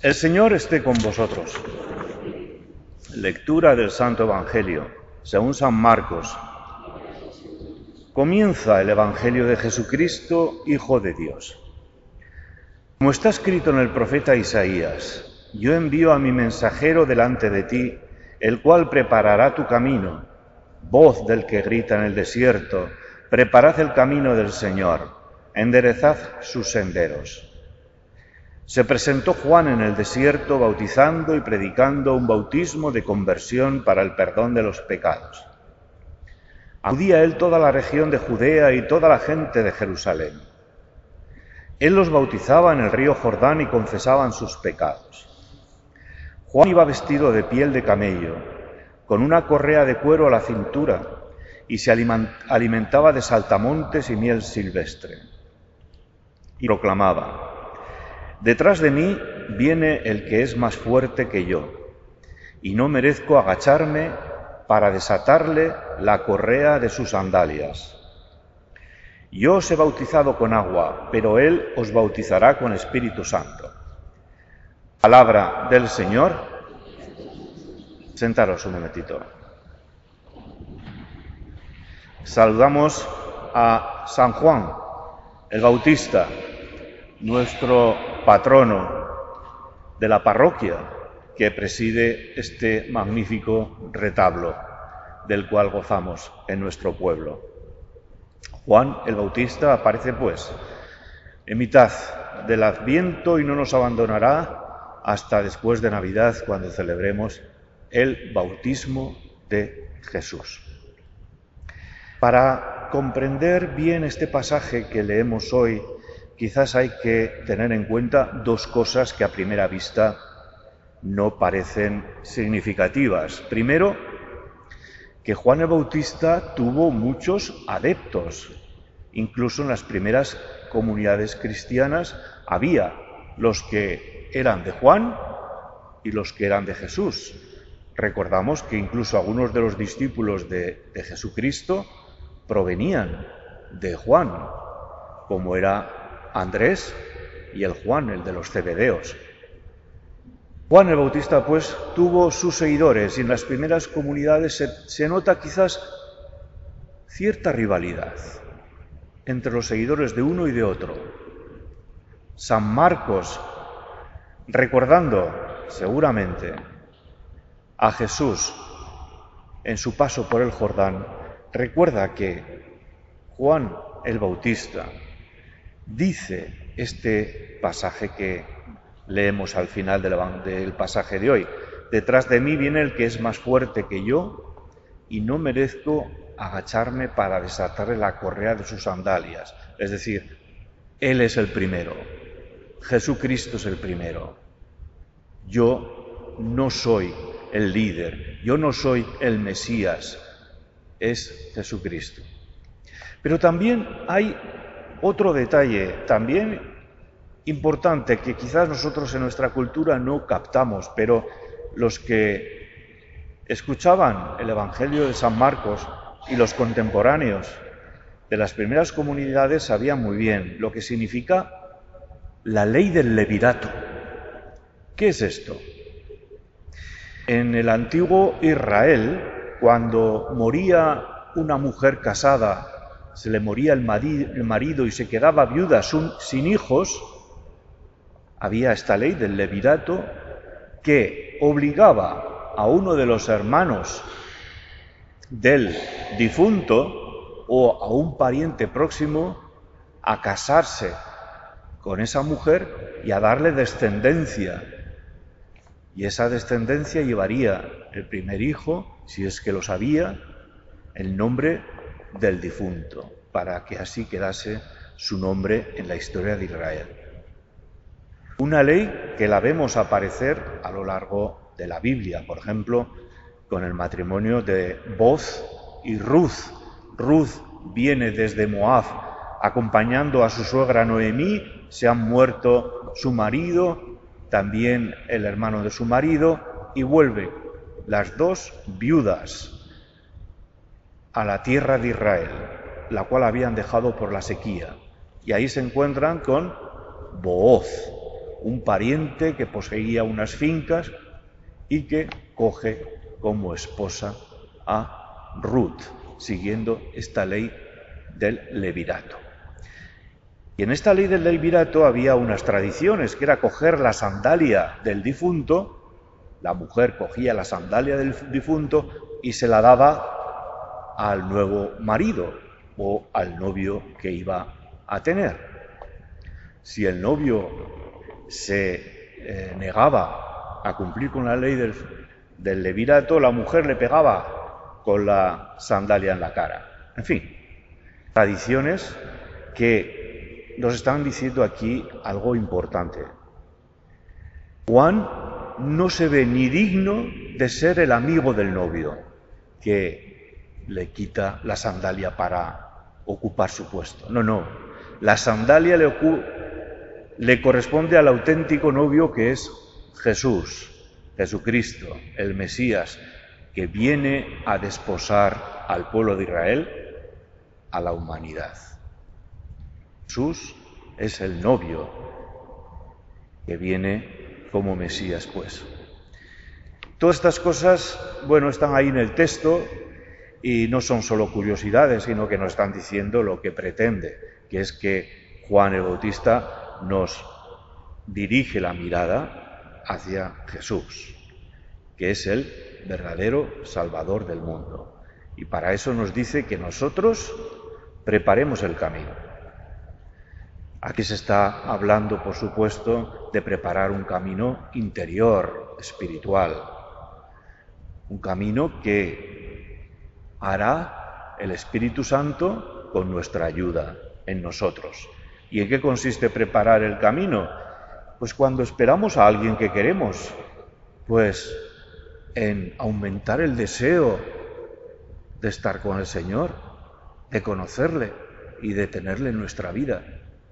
El Señor esté con vosotros. Lectura del Santo Evangelio, según San Marcos. Comienza el Evangelio de Jesucristo, Hijo de Dios. Como está escrito en el profeta Isaías, yo envío a mi mensajero delante de ti, el cual preparará tu camino. Voz del que grita en el desierto, preparad el camino del Señor, enderezad sus senderos. Se presentó Juan en el desierto bautizando y predicando un bautismo de conversión para el perdón de los pecados. Acudía él toda la región de Judea y toda la gente de Jerusalén. Él los bautizaba en el río Jordán y confesaban sus pecados. Juan iba vestido de piel de camello, con una correa de cuero a la cintura, y se alimentaba de saltamontes y miel silvestre. Y proclamaba, Detrás de mí viene el que es más fuerte que yo, y no merezco agacharme para desatarle la correa de sus sandalias. Yo os he bautizado con agua, pero Él os bautizará con Espíritu Santo. Palabra del Señor. Sentaros un momentito. Saludamos a San Juan, el Bautista, nuestro patrono de la parroquia que preside este magnífico retablo del cual gozamos en nuestro pueblo. Juan el Bautista aparece pues en mitad del Adviento y no nos abandonará hasta después de Navidad cuando celebremos el bautismo de Jesús. Para comprender bien este pasaje que leemos hoy quizás hay que tener en cuenta dos cosas que a primera vista no parecen significativas. Primero, que Juan el Bautista tuvo muchos adeptos. Incluso en las primeras comunidades cristianas había los que eran de Juan y los que eran de Jesús. Recordamos que incluso algunos de los discípulos de, de Jesucristo provenían de Juan, como era Andrés y el Juan, el de los cebedeos. Juan el Bautista, pues, tuvo sus seguidores y en las primeras comunidades se, se nota quizás cierta rivalidad entre los seguidores de uno y de otro. San Marcos, recordando seguramente a Jesús en su paso por el Jordán, recuerda que Juan el Bautista dice este pasaje que leemos al final del, pasaje de hoy. Detrás de mí viene el que es más fuerte que yo y no merezco agacharme para desatarle la correa de sus sandalias. Es decir, Él es el primero, Jesucristo es el primero. Yo no soy el líder, yo no soy el Mesías, es Jesucristo. Pero también hay otro detalle también importante que quizás nosotros en nuestra cultura no captamos, pero los que escuchaban el Evangelio de San Marcos y los contemporáneos de las primeras comunidades sabían muy bien lo que significa la ley del levirato. ¿Qué es esto? En el antiguo Israel, cuando moría una mujer casada se le moría el marido y se quedaba viuda sin hijos, había esta ley del levirato que obligaba a uno de los hermanos del difunto o a un pariente próximo a casarse con esa mujer y a darle descendencia. Y esa descendencia llevaría el primer hijo, si es que lo sabía, el nombre del difunto, para que así quedase su nombre en la historia de Israel. Una ley que la vemos aparecer a lo largo de la Biblia, por ejemplo, con el matrimonio de Boz y Ruth. Ruth viene desde Moab acompañando a su suegra Noemí, se han muerto su marido, también el hermano de su marido, y vuelve las dos viudas a la tierra de Israel, la cual habían dejado por la sequía. Y ahí se encuentran con Booz, un pariente que poseía unas fincas y que coge como esposa a Ruth, siguiendo esta ley del levirato. Y en esta ley del levirato había unas tradiciones, que era coger la sandalia del difunto, la mujer cogía la sandalia del difunto y se la daba al nuevo marido o al novio que iba a tener. Si el novio se eh, negaba a cumplir con la ley del, del levirato, la mujer le pegaba con la sandalia en la cara. En fin, tradiciones que nos están diciendo aquí algo importante. Juan no se ve ni digno de ser el amigo del novio, que le quita la sandalia para ocupar su puesto. No, no. La sandalia le, le corresponde al auténtico novio que es Jesús, Jesucristo, el Mesías, que viene a desposar al pueblo de Israel a la humanidad. Jesús es el novio que viene como Mesías, pues. Todas estas cosas, bueno, están ahí en el texto y no son solo curiosidades, sino que nos están diciendo lo que pretende, que es que Juan el Bautista nos dirige la mirada hacia Jesús, que es el verdadero Salvador del mundo. Y para eso nos dice que nosotros preparemos el camino. Aquí se está hablando, por supuesto, de preparar un camino interior, espiritual, un camino que hará el Espíritu Santo con nuestra ayuda en nosotros. ¿Y en qué consiste preparar el camino? Pues cuando esperamos a alguien que queremos, pues en aumentar el deseo de estar con el Señor, de conocerle y de tenerle en nuestra vida.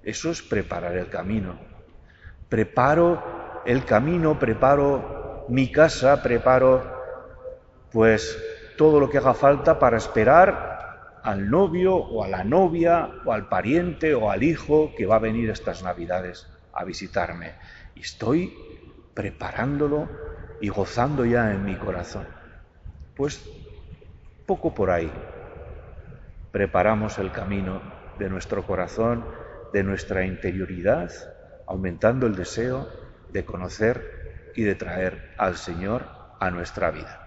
Eso es preparar el camino. Preparo el camino, preparo mi casa, preparo pues todo lo que haga falta para esperar al novio o a la novia o al pariente o al hijo que va a venir estas navidades a visitarme. Y estoy preparándolo y gozando ya en mi corazón. Pues poco por ahí preparamos el camino de nuestro corazón, de nuestra interioridad, aumentando el deseo de conocer y de traer al Señor a nuestra vida.